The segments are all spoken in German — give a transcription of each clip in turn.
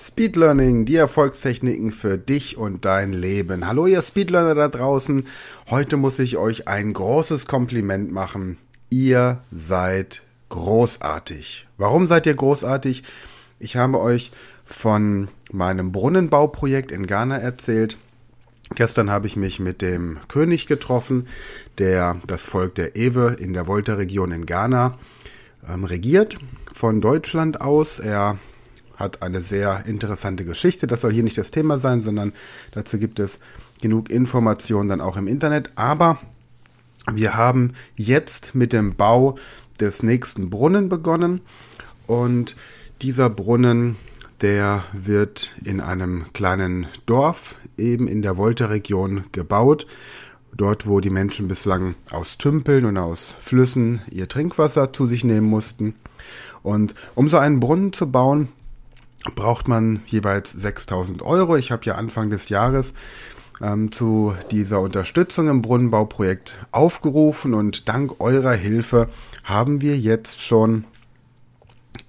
Speed Learning, die Erfolgstechniken für dich und dein Leben. Hallo ihr Speedlearner da draußen. Heute muss ich euch ein großes Kompliment machen. Ihr seid großartig. Warum seid ihr großartig? Ich habe euch von meinem Brunnenbauprojekt in Ghana erzählt. Gestern habe ich mich mit dem König getroffen, der das Volk der Ewe in der Volta-Region in Ghana ähm, regiert, von Deutschland aus. Er hat eine sehr interessante Geschichte. Das soll hier nicht das Thema sein, sondern dazu gibt es genug Informationen dann auch im Internet. Aber wir haben jetzt mit dem Bau des nächsten Brunnen begonnen und dieser Brunnen, der wird in einem kleinen Dorf eben in der Volta-Region gebaut. Dort, wo die Menschen bislang aus Tümpeln und aus Flüssen ihr Trinkwasser zu sich nehmen mussten. Und um so einen Brunnen zu bauen, braucht man jeweils 6000 Euro. Ich habe ja Anfang des Jahres ähm, zu dieser Unterstützung im Brunnenbauprojekt aufgerufen und dank eurer Hilfe haben wir jetzt schon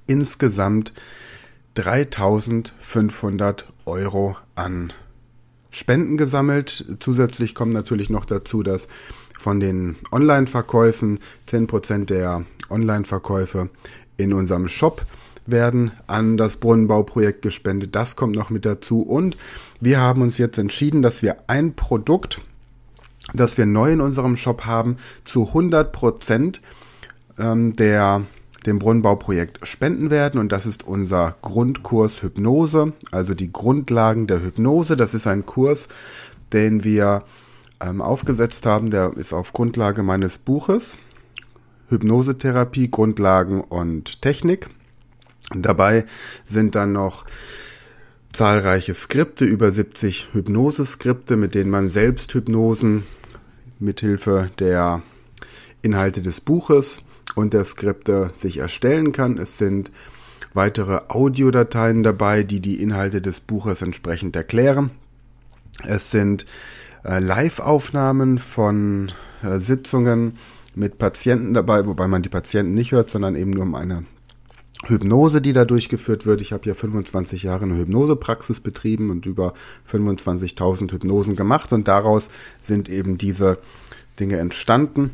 insgesamt 3500 Euro an Spenden gesammelt. Zusätzlich kommt natürlich noch dazu, dass von den Online-Verkäufen 10% der Online-Verkäufe in unserem Shop werden an das Brunnenbauprojekt gespendet. Das kommt noch mit dazu. Und wir haben uns jetzt entschieden, dass wir ein Produkt, das wir neu in unserem Shop haben, zu 100 Prozent ähm, der dem Brunnenbauprojekt spenden werden und das ist unser Grundkurs Hypnose, also die Grundlagen der Hypnose. Das ist ein Kurs, den wir ähm, aufgesetzt haben, der ist auf Grundlage meines Buches Hypnosetherapie, Grundlagen und Technik. Dabei sind dann noch zahlreiche Skripte, über 70 Hypnoseskripte, mit denen man selbst Hypnosen mithilfe der Inhalte des Buches und der Skripte sich erstellen kann. Es sind weitere Audiodateien dabei, die die Inhalte des Buches entsprechend erklären. Es sind äh, Live-Aufnahmen von äh, Sitzungen mit Patienten dabei, wobei man die Patienten nicht hört, sondern eben nur um eine Hypnose, die da durchgeführt wird. Ich habe ja 25 Jahre eine Hypnosepraxis betrieben und über 25.000 Hypnosen gemacht und daraus sind eben diese Dinge entstanden.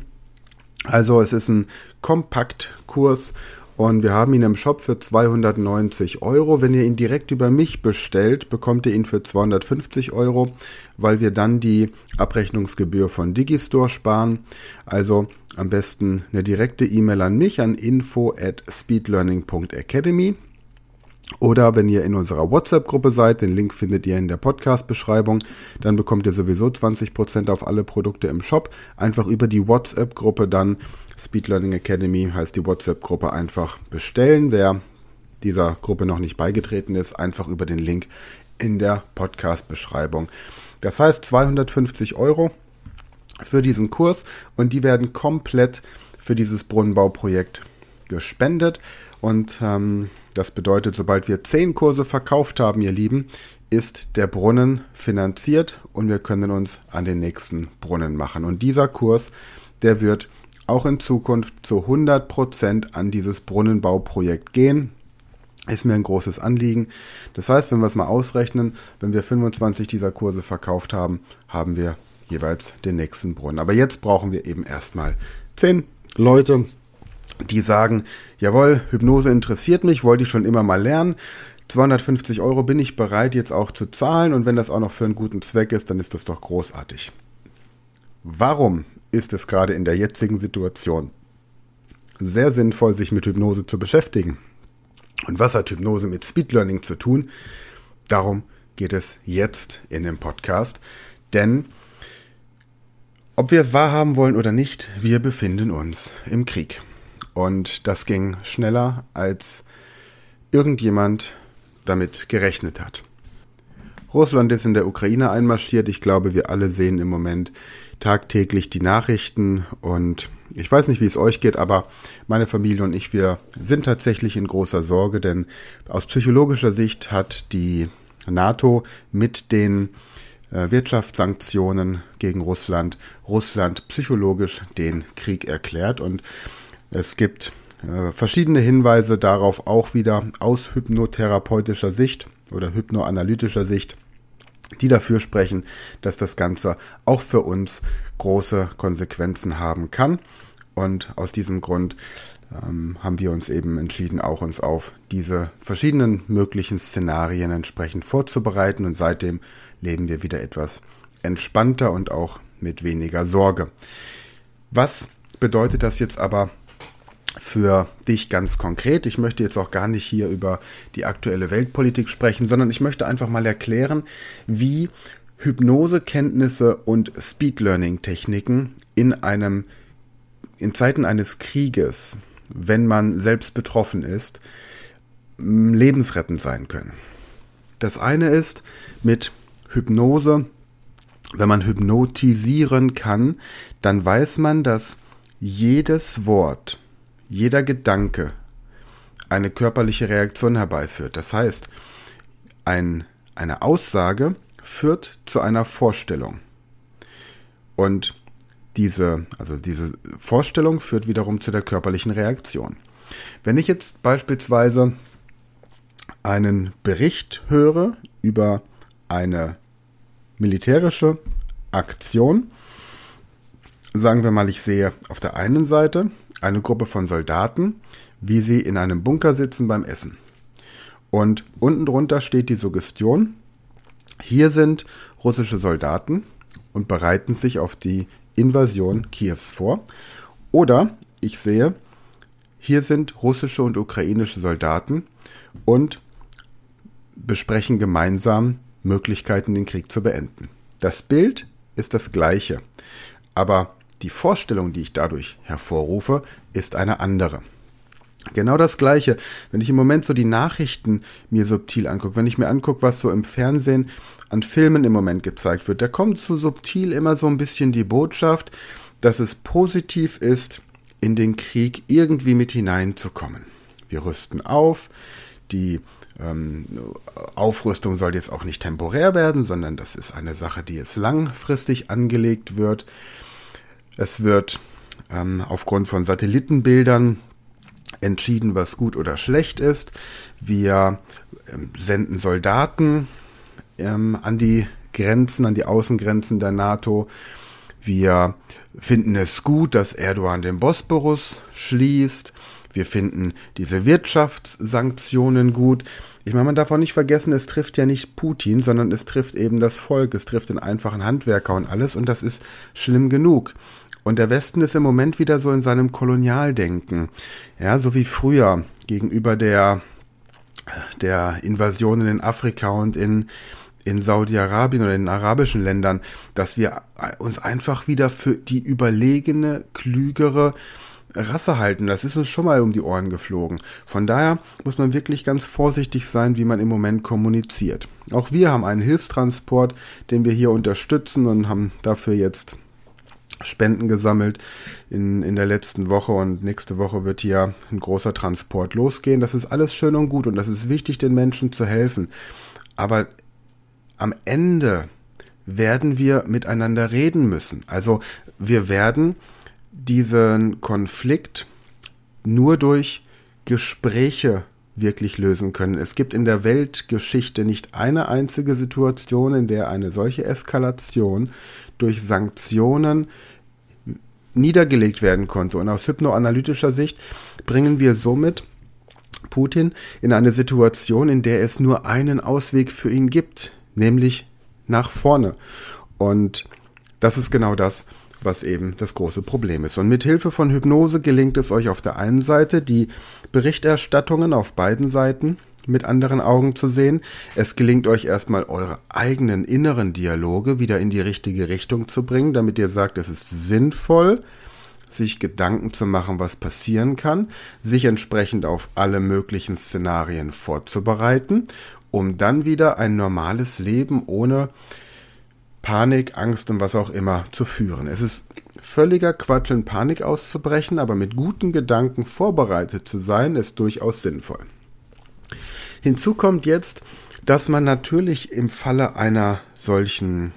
Also es ist ein Kompaktkurs und wir haben ihn im Shop für 290 Euro. Wenn ihr ihn direkt über mich bestellt, bekommt ihr ihn für 250 Euro, weil wir dann die Abrechnungsgebühr von Digistore sparen. Also am besten eine direkte E-Mail an mich an info at speedlearning.academy. Oder wenn ihr in unserer WhatsApp-Gruppe seid, den Link findet ihr in der Podcast-Beschreibung, dann bekommt ihr sowieso 20% auf alle Produkte im Shop. Einfach über die WhatsApp-Gruppe dann Speed Learning Academy heißt die WhatsApp-Gruppe einfach bestellen. Wer dieser Gruppe noch nicht beigetreten ist, einfach über den Link in der Podcast-Beschreibung. Das heißt 250 Euro für diesen Kurs und die werden komplett für dieses Brunnenbauprojekt gespendet. Und ähm, das bedeutet, sobald wir zehn Kurse verkauft haben, ihr Lieben, ist der Brunnen finanziert und wir können uns an den nächsten Brunnen machen. Und dieser Kurs, der wird auch in Zukunft zu 100 Prozent an dieses Brunnenbauprojekt gehen. Ist mir ein großes Anliegen. Das heißt, wenn wir es mal ausrechnen, wenn wir 25 dieser Kurse verkauft haben, haben wir jeweils den nächsten Brunnen. Aber jetzt brauchen wir eben erstmal 10 Leute, die sagen, jawohl, Hypnose interessiert mich, wollte ich schon immer mal lernen. 250 Euro bin ich bereit jetzt auch zu zahlen und wenn das auch noch für einen guten Zweck ist, dann ist das doch großartig. Warum ist es gerade in der jetzigen Situation sehr sinnvoll, sich mit Hypnose zu beschäftigen. Und was hat Hypnose mit Speed Learning zu tun? Darum geht es jetzt in dem Podcast. Denn ob wir es wahrhaben wollen oder nicht, wir befinden uns im Krieg. Und das ging schneller, als irgendjemand damit gerechnet hat. Russland ist in der Ukraine einmarschiert. Ich glaube, wir alle sehen im Moment tagtäglich die Nachrichten und ich weiß nicht, wie es euch geht, aber meine Familie und ich, wir sind tatsächlich in großer Sorge, denn aus psychologischer Sicht hat die NATO mit den äh, Wirtschaftssanktionen gegen Russland Russland psychologisch den Krieg erklärt und es gibt äh, verschiedene Hinweise darauf auch wieder aus hypnotherapeutischer Sicht oder hypnoanalytischer Sicht, die dafür sprechen, dass das Ganze auch für uns große Konsequenzen haben kann. Und aus diesem Grund ähm, haben wir uns eben entschieden, auch uns auf diese verschiedenen möglichen Szenarien entsprechend vorzubereiten. Und seitdem leben wir wieder etwas entspannter und auch mit weniger Sorge. Was bedeutet das jetzt aber für dich ganz konkret? Ich möchte jetzt auch gar nicht hier über die aktuelle Weltpolitik sprechen, sondern ich möchte einfach mal erklären, wie Hypnosekenntnisse und Speed Learning Techniken in einem in Zeiten eines Krieges, wenn man selbst betroffen ist, lebensrettend sein können. Das eine ist mit Hypnose, wenn man hypnotisieren kann, dann weiß man, dass jedes Wort, jeder Gedanke eine körperliche Reaktion herbeiführt. Das heißt, ein, eine Aussage führt zu einer Vorstellung. Und diese, also diese Vorstellung führt wiederum zu der körperlichen Reaktion. Wenn ich jetzt beispielsweise einen Bericht höre über eine militärische Aktion, sagen wir mal, ich sehe auf der einen Seite eine Gruppe von Soldaten, wie sie in einem Bunker sitzen beim Essen. Und unten drunter steht die Suggestion, hier sind russische Soldaten und bereiten sich auf die Invasion Kiews vor. Oder ich sehe, hier sind russische und ukrainische Soldaten und besprechen gemeinsam Möglichkeiten, den Krieg zu beenden. Das Bild ist das gleiche, aber die Vorstellung, die ich dadurch hervorrufe, ist eine andere. Genau das Gleiche, wenn ich im Moment so die Nachrichten mir subtil angucke, wenn ich mir angucke, was so im Fernsehen an Filmen im Moment gezeigt wird, da kommt so subtil immer so ein bisschen die Botschaft, dass es positiv ist, in den Krieg irgendwie mit hineinzukommen. Wir rüsten auf, die ähm, Aufrüstung soll jetzt auch nicht temporär werden, sondern das ist eine Sache, die jetzt langfristig angelegt wird. Es wird ähm, aufgrund von Satellitenbildern entschieden, was gut oder schlecht ist. Wir ähm, senden Soldaten ähm, an die Grenzen, an die Außengrenzen der NATO. Wir finden es gut, dass Erdogan den Bosporus schließt. Wir finden diese Wirtschaftssanktionen gut. Ich meine, man darf auch nicht vergessen, es trifft ja nicht Putin, sondern es trifft eben das Volk, es trifft den einfachen Handwerker und alles und das ist schlimm genug. Und der Westen ist im Moment wieder so in seinem Kolonialdenken. Ja, so wie früher gegenüber der, der Invasionen in Afrika und in, in Saudi-Arabien oder in den arabischen Ländern, dass wir uns einfach wieder für die überlegene, klügere Rasse halten. Das ist uns schon mal um die Ohren geflogen. Von daher muss man wirklich ganz vorsichtig sein, wie man im Moment kommuniziert. Auch wir haben einen Hilfstransport, den wir hier unterstützen und haben dafür jetzt Spenden gesammelt in, in der letzten Woche und nächste Woche wird hier ein großer Transport losgehen. Das ist alles schön und gut und das ist wichtig, den Menschen zu helfen. Aber am Ende werden wir miteinander reden müssen. Also wir werden diesen Konflikt nur durch Gespräche wirklich lösen können. Es gibt in der Weltgeschichte nicht eine einzige Situation, in der eine solche Eskalation durch Sanktionen niedergelegt werden konnte. Und aus hypnoanalytischer Sicht bringen wir somit Putin in eine Situation, in der es nur einen Ausweg für ihn gibt, nämlich nach vorne. Und das ist genau das, was eben das große Problem ist. Und mit Hilfe von Hypnose gelingt es euch auf der einen Seite, die Berichterstattungen auf beiden Seiten mit anderen Augen zu sehen. Es gelingt euch erstmal eure eigenen inneren Dialoge wieder in die richtige Richtung zu bringen, damit ihr sagt, es ist sinnvoll, sich Gedanken zu machen, was passieren kann, sich entsprechend auf alle möglichen Szenarien vorzubereiten, um dann wieder ein normales Leben ohne Panik, Angst und was auch immer zu führen. Es ist völliger Quatsch, in Panik auszubrechen, aber mit guten Gedanken vorbereitet zu sein, ist durchaus sinnvoll. Hinzu kommt jetzt, dass man natürlich im Falle einer solchen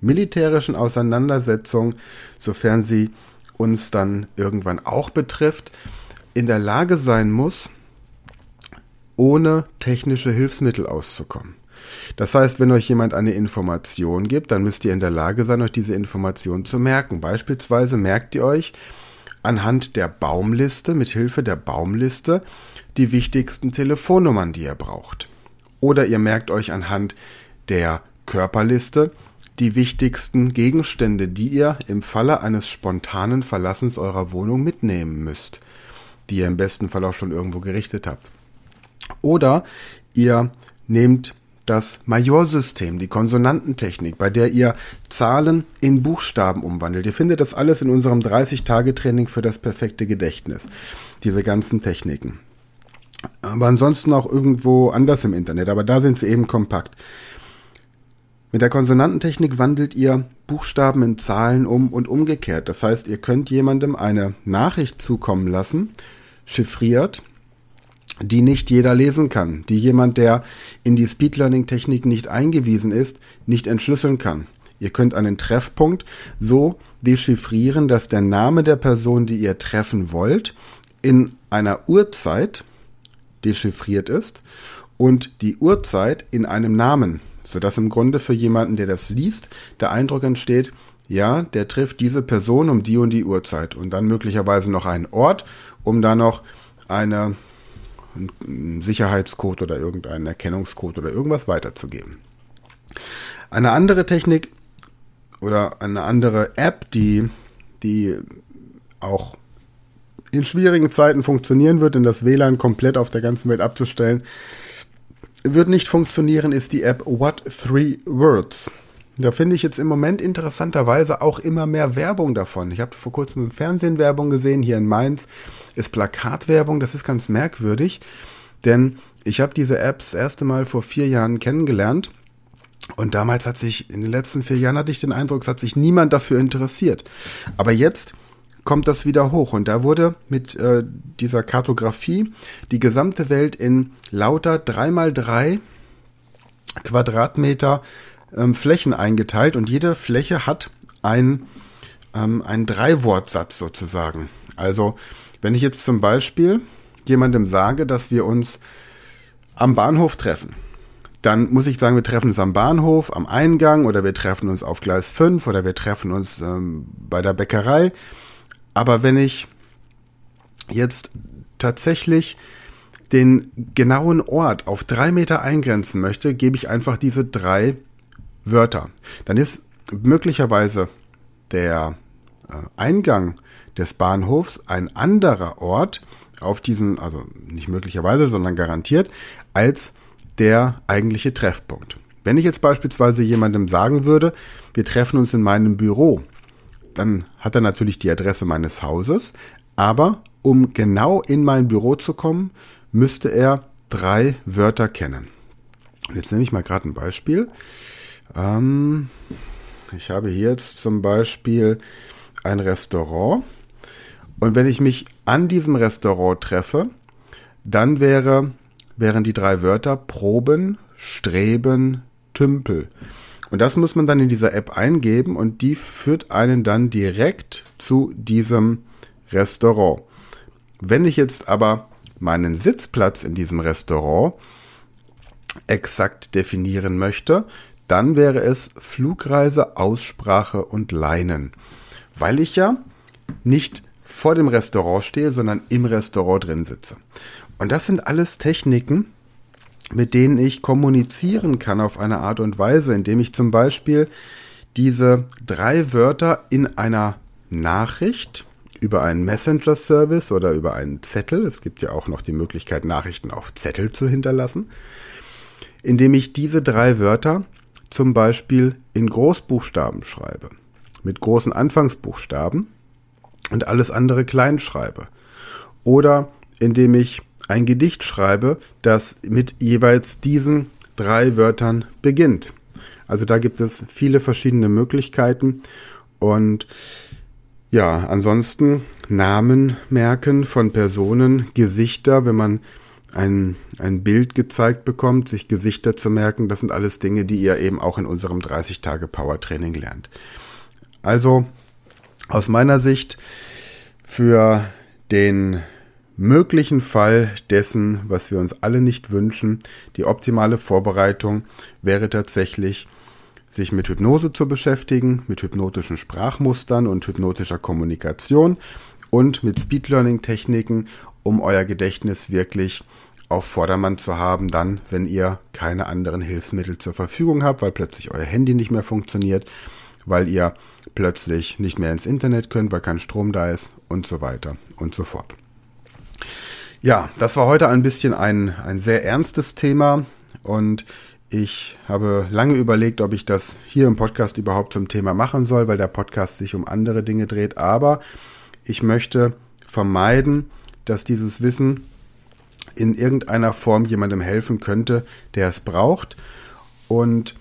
militärischen Auseinandersetzung, sofern sie uns dann irgendwann auch betrifft, in der Lage sein muss, ohne technische Hilfsmittel auszukommen. Das heißt, wenn euch jemand eine Information gibt, dann müsst ihr in der Lage sein, euch diese Information zu merken. Beispielsweise merkt ihr euch anhand der Baumliste, mit Hilfe der Baumliste, die wichtigsten Telefonnummern, die ihr braucht. Oder ihr merkt euch anhand der Körperliste die wichtigsten Gegenstände, die ihr im Falle eines spontanen Verlassens eurer Wohnung mitnehmen müsst, die ihr im besten Fall auch schon irgendwo gerichtet habt. Oder ihr nehmt das Majorsystem, die Konsonantentechnik, bei der ihr Zahlen in Buchstaben umwandelt. Ihr findet das alles in unserem 30-Tage-Training für das perfekte Gedächtnis. Diese ganzen Techniken. Aber ansonsten auch irgendwo anders im Internet, aber da sind sie eben kompakt. Mit der Konsonantentechnik wandelt ihr Buchstaben in Zahlen um und umgekehrt. Das heißt, ihr könnt jemandem eine Nachricht zukommen lassen, chiffriert, die nicht jeder lesen kann, die jemand, der in die Speed Learning Technik nicht eingewiesen ist, nicht entschlüsseln kann. Ihr könnt einen Treffpunkt so dechiffrieren, dass der Name der Person, die ihr treffen wollt, in einer Uhrzeit dechiffriert ist und die Uhrzeit in einem Namen, sodass im Grunde für jemanden, der das liest, der Eindruck entsteht, ja, der trifft diese Person um die und die Uhrzeit und dann möglicherweise noch einen Ort, um da noch eine einen Sicherheitscode oder irgendeinen Erkennungscode oder irgendwas weiterzugeben. Eine andere Technik oder eine andere App, die, die auch in schwierigen Zeiten funktionieren wird, denn das WLAN komplett auf der ganzen Welt abzustellen, wird nicht funktionieren, ist die App What Three Words. Da finde ich jetzt im Moment interessanterweise auch immer mehr Werbung davon. Ich habe vor kurzem im Fernsehen Werbung gesehen, hier in Mainz ist Plakatwerbung, das ist ganz merkwürdig, denn ich habe diese App das erste Mal vor vier Jahren kennengelernt und damals hat sich, in den letzten vier Jahren hatte ich den Eindruck, es hat sich niemand dafür interessiert. Aber jetzt kommt das wieder hoch und da wurde mit äh, dieser Kartografie die gesamte Welt in lauter 3x3 Quadratmeter ähm, Flächen eingeteilt und jede Fläche hat ein, ähm, einen Dreiwortsatz sozusagen. Also wenn ich jetzt zum Beispiel jemandem sage, dass wir uns am Bahnhof treffen, dann muss ich sagen, wir treffen uns am Bahnhof, am Eingang oder wir treffen uns auf Gleis 5 oder wir treffen uns ähm, bei der Bäckerei. Aber wenn ich jetzt tatsächlich den genauen Ort auf drei Meter eingrenzen möchte, gebe ich einfach diese drei Wörter. Dann ist möglicherweise der äh, Eingang des Bahnhofs ein anderer Ort auf diesen, also nicht möglicherweise, sondern garantiert, als der eigentliche Treffpunkt. Wenn ich jetzt beispielsweise jemandem sagen würde, wir treffen uns in meinem Büro, dann hat er natürlich die Adresse meines Hauses, aber um genau in mein Büro zu kommen, müsste er drei Wörter kennen. Jetzt nehme ich mal gerade ein Beispiel. Ähm, ich habe hier jetzt zum Beispiel ein Restaurant. Und wenn ich mich an diesem Restaurant treffe, dann wäre, wären die drei Wörter Proben, Streben, Tümpel. Und das muss man dann in dieser App eingeben und die führt einen dann direkt zu diesem Restaurant. Wenn ich jetzt aber meinen Sitzplatz in diesem Restaurant exakt definieren möchte, dann wäre es Flugreise, Aussprache und Leinen. Weil ich ja nicht vor dem Restaurant stehe, sondern im Restaurant drin sitze. Und das sind alles Techniken, mit denen ich kommunizieren kann auf eine Art und Weise, indem ich zum Beispiel diese drei Wörter in einer Nachricht über einen Messenger-Service oder über einen Zettel, es gibt ja auch noch die Möglichkeit, Nachrichten auf Zettel zu hinterlassen, indem ich diese drei Wörter zum Beispiel in Großbuchstaben schreibe, mit großen Anfangsbuchstaben und alles andere klein schreibe. Oder indem ich ein Gedicht schreibe, das mit jeweils diesen drei Wörtern beginnt. Also da gibt es viele verschiedene Möglichkeiten und ja, ansonsten Namen merken von Personen, Gesichter, wenn man ein, ein Bild gezeigt bekommt, sich Gesichter zu merken, das sind alles Dinge, die ihr eben auch in unserem 30-Tage-Power-Training lernt. Also aus meiner Sicht für den möglichen Fall dessen, was wir uns alle nicht wünschen, die optimale Vorbereitung wäre tatsächlich, sich mit Hypnose zu beschäftigen, mit hypnotischen Sprachmustern und hypnotischer Kommunikation und mit Speed Learning Techniken, um euer Gedächtnis wirklich auf Vordermann zu haben, dann, wenn ihr keine anderen Hilfsmittel zur Verfügung habt, weil plötzlich euer Handy nicht mehr funktioniert, weil ihr plötzlich nicht mehr ins Internet könnt, weil kein Strom da ist und so weiter und so fort. Ja, das war heute ein bisschen ein, ein sehr ernstes Thema und ich habe lange überlegt, ob ich das hier im Podcast überhaupt zum Thema machen soll, weil der Podcast sich um andere Dinge dreht, aber ich möchte vermeiden, dass dieses Wissen in irgendeiner Form jemandem helfen könnte, der es braucht und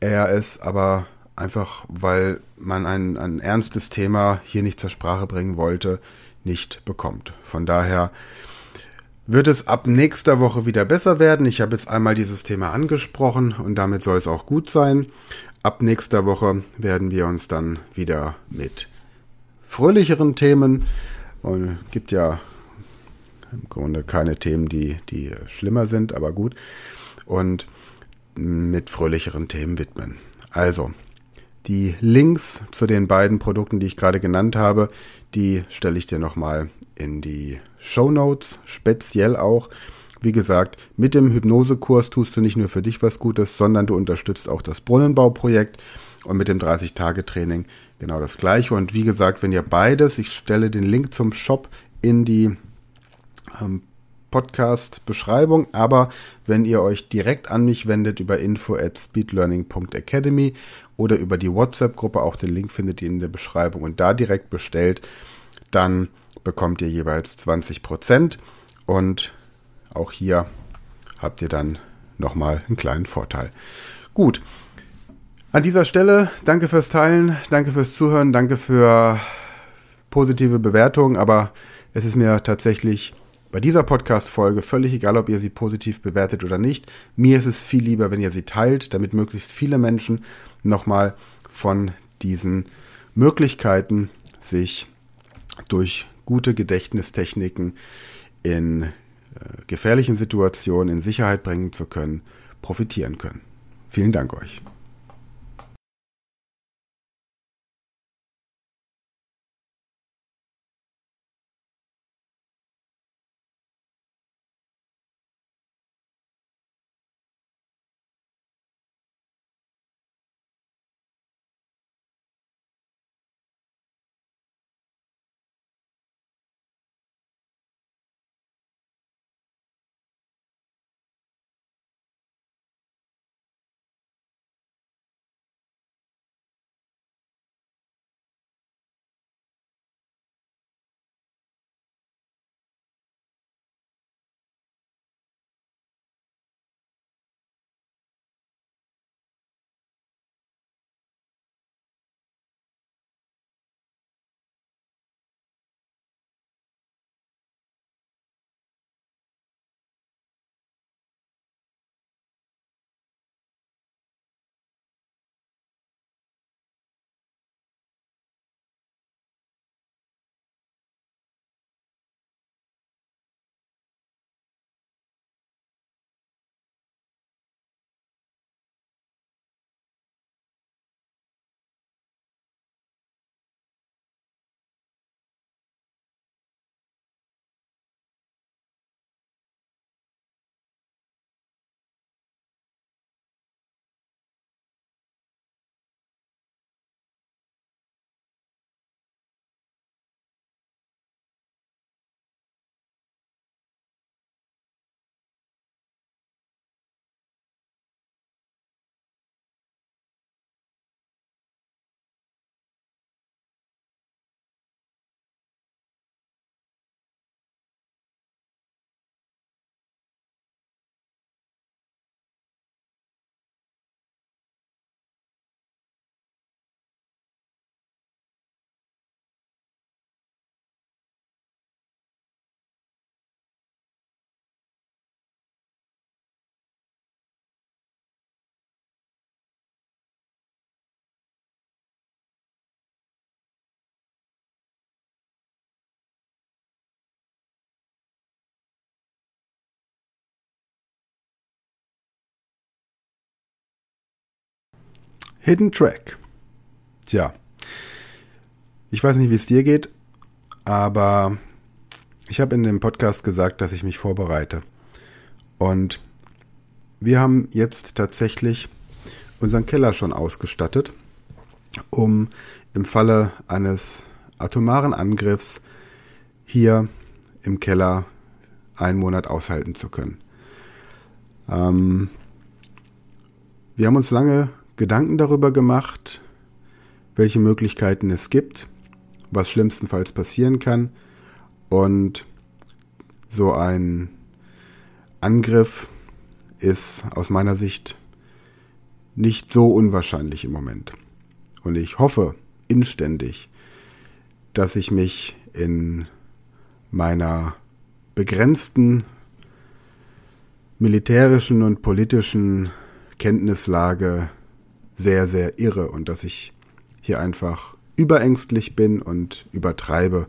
er es aber einfach, weil man ein, ein ernstes Thema hier nicht zur Sprache bringen wollte, nicht bekommt. Von daher wird es ab nächster Woche wieder besser werden. Ich habe jetzt einmal dieses Thema angesprochen und damit soll es auch gut sein. Ab nächster Woche werden wir uns dann wieder mit fröhlicheren Themen und gibt ja im Grunde keine Themen, die, die schlimmer sind, aber gut. Und mit fröhlicheren Themen widmen. Also, die Links zu den beiden Produkten, die ich gerade genannt habe, die stelle ich dir nochmal in die Show Notes, speziell auch. Wie gesagt, mit dem Hypnosekurs tust du nicht nur für dich was Gutes, sondern du unterstützt auch das Brunnenbauprojekt und mit dem 30-Tage-Training genau das gleiche. Und wie gesagt, wenn ihr beides, ich stelle den Link zum Shop in die ähm, Podcast-Beschreibung, aber wenn ihr euch direkt an mich wendet über info at speedlearning.academy oder über die WhatsApp-Gruppe, auch den Link findet ihr in der Beschreibung und da direkt bestellt, dann bekommt ihr jeweils 20% und auch hier habt ihr dann nochmal einen kleinen Vorteil. Gut. An dieser Stelle danke fürs Teilen, danke fürs Zuhören, danke für positive Bewertungen, aber es ist mir tatsächlich bei dieser Podcast-Folge völlig egal, ob ihr sie positiv bewertet oder nicht. Mir ist es viel lieber, wenn ihr sie teilt, damit möglichst viele Menschen nochmal von diesen Möglichkeiten sich durch gute Gedächtnistechniken in äh, gefährlichen Situationen in Sicherheit bringen zu können, profitieren können. Vielen Dank euch. Hidden Track. Tja, ich weiß nicht, wie es dir geht, aber ich habe in dem Podcast gesagt, dass ich mich vorbereite. Und wir haben jetzt tatsächlich unseren Keller schon ausgestattet, um im Falle eines atomaren Angriffs hier im Keller einen Monat aushalten zu können. Ähm, wir haben uns lange Gedanken darüber gemacht, welche Möglichkeiten es gibt, was schlimmstenfalls passieren kann und so ein Angriff ist aus meiner Sicht nicht so unwahrscheinlich im Moment. Und ich hoffe inständig, dass ich mich in meiner begrenzten militärischen und politischen Kenntnislage sehr, sehr irre und dass ich hier einfach überängstlich bin und übertreibe.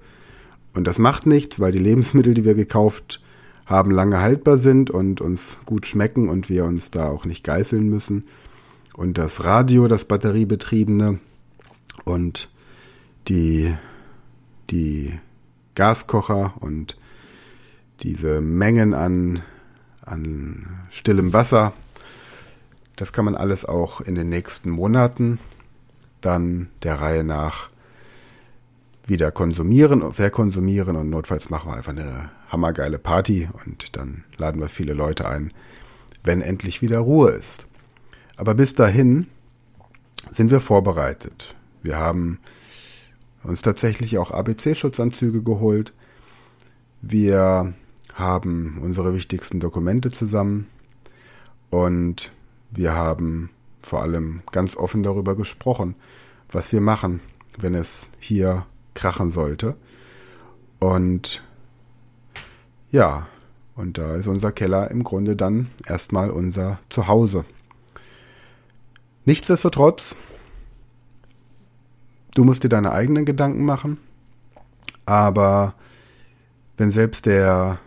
Und das macht nichts, weil die Lebensmittel, die wir gekauft haben, lange haltbar sind und uns gut schmecken und wir uns da auch nicht geißeln müssen. Und das Radio, das batteriebetriebene und die, die Gaskocher und diese Mengen an, an stillem Wasser, das kann man alles auch in den nächsten Monaten dann der Reihe nach wieder konsumieren und verkonsumieren und notfalls machen wir einfach eine hammergeile Party und dann laden wir viele Leute ein, wenn endlich wieder Ruhe ist. Aber bis dahin sind wir vorbereitet. Wir haben uns tatsächlich auch ABC-Schutzanzüge geholt. Wir haben unsere wichtigsten Dokumente zusammen und wir haben vor allem ganz offen darüber gesprochen, was wir machen, wenn es hier krachen sollte. Und ja, und da ist unser Keller im Grunde dann erstmal unser Zuhause. Nichtsdestotrotz, du musst dir deine eigenen Gedanken machen, aber wenn selbst der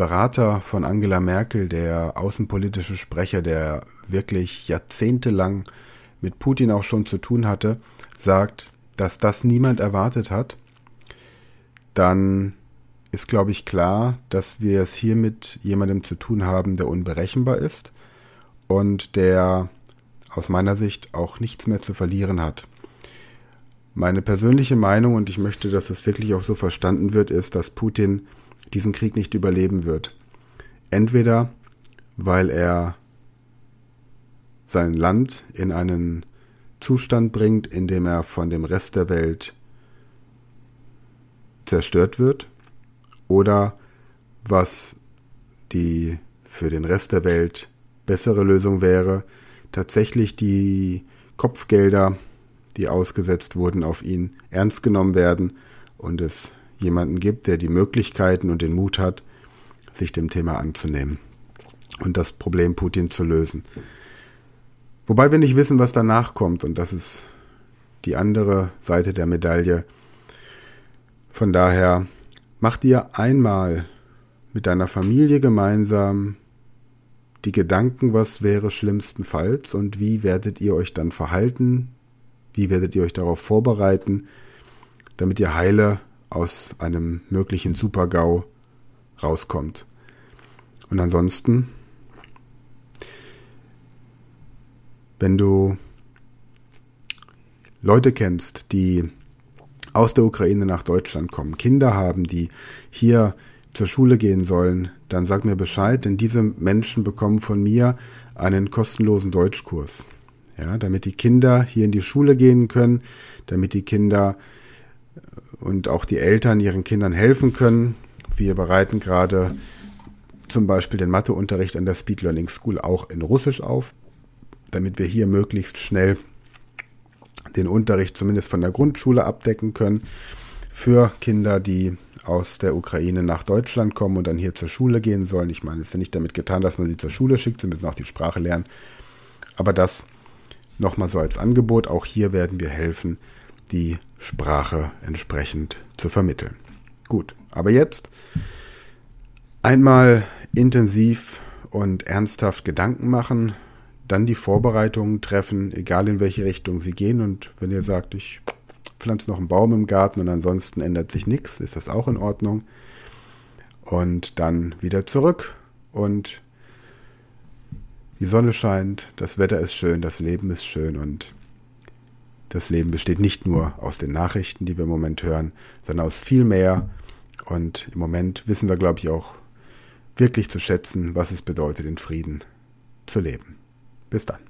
Berater von Angela Merkel, der außenpolitische Sprecher, der wirklich jahrzehntelang mit Putin auch schon zu tun hatte, sagt, dass das niemand erwartet hat, dann ist, glaube ich, klar, dass wir es hier mit jemandem zu tun haben, der unberechenbar ist und der aus meiner Sicht auch nichts mehr zu verlieren hat. Meine persönliche Meinung, und ich möchte, dass es wirklich auch so verstanden wird, ist, dass Putin diesen Krieg nicht überleben wird. Entweder weil er sein Land in einen Zustand bringt, in dem er von dem Rest der Welt zerstört wird, oder was die für den Rest der Welt bessere Lösung wäre, tatsächlich die Kopfgelder, die ausgesetzt wurden auf ihn, ernst genommen werden und es jemanden gibt, der die Möglichkeiten und den Mut hat, sich dem Thema anzunehmen und das Problem Putin zu lösen. Wobei wir nicht wissen, was danach kommt und das ist die andere Seite der Medaille. Von daher mach dir einmal mit deiner Familie gemeinsam die Gedanken, was wäre schlimmstenfalls und wie werdet ihr euch dann verhalten, wie werdet ihr euch darauf vorbereiten, damit ihr heile aus einem möglichen Supergau rauskommt. Und ansonsten, wenn du Leute kennst, die aus der Ukraine nach Deutschland kommen, Kinder haben, die hier zur Schule gehen sollen, dann sag mir Bescheid, denn diese Menschen bekommen von mir einen kostenlosen Deutschkurs. Ja, damit die Kinder hier in die Schule gehen können, damit die Kinder und auch die Eltern ihren Kindern helfen können. Wir bereiten gerade zum Beispiel den Matheunterricht an der Speed Learning School auch in Russisch auf, damit wir hier möglichst schnell den Unterricht zumindest von der Grundschule abdecken können für Kinder, die aus der Ukraine nach Deutschland kommen und dann hier zur Schule gehen sollen. Ich meine, es ist ja nicht damit getan, dass man sie zur Schule schickt, sie müssen auch die Sprache lernen. Aber das nochmal so als Angebot. Auch hier werden wir helfen, die Sprache entsprechend zu vermitteln. Gut, aber jetzt einmal intensiv und ernsthaft Gedanken machen, dann die Vorbereitungen treffen, egal in welche Richtung sie gehen. Und wenn ihr sagt, ich pflanze noch einen Baum im Garten und ansonsten ändert sich nichts, ist das auch in Ordnung. Und dann wieder zurück und die Sonne scheint, das Wetter ist schön, das Leben ist schön und das Leben besteht nicht nur aus den Nachrichten, die wir im Moment hören, sondern aus viel mehr. Und im Moment wissen wir, glaube ich, auch wirklich zu schätzen, was es bedeutet, in Frieden zu leben. Bis dann.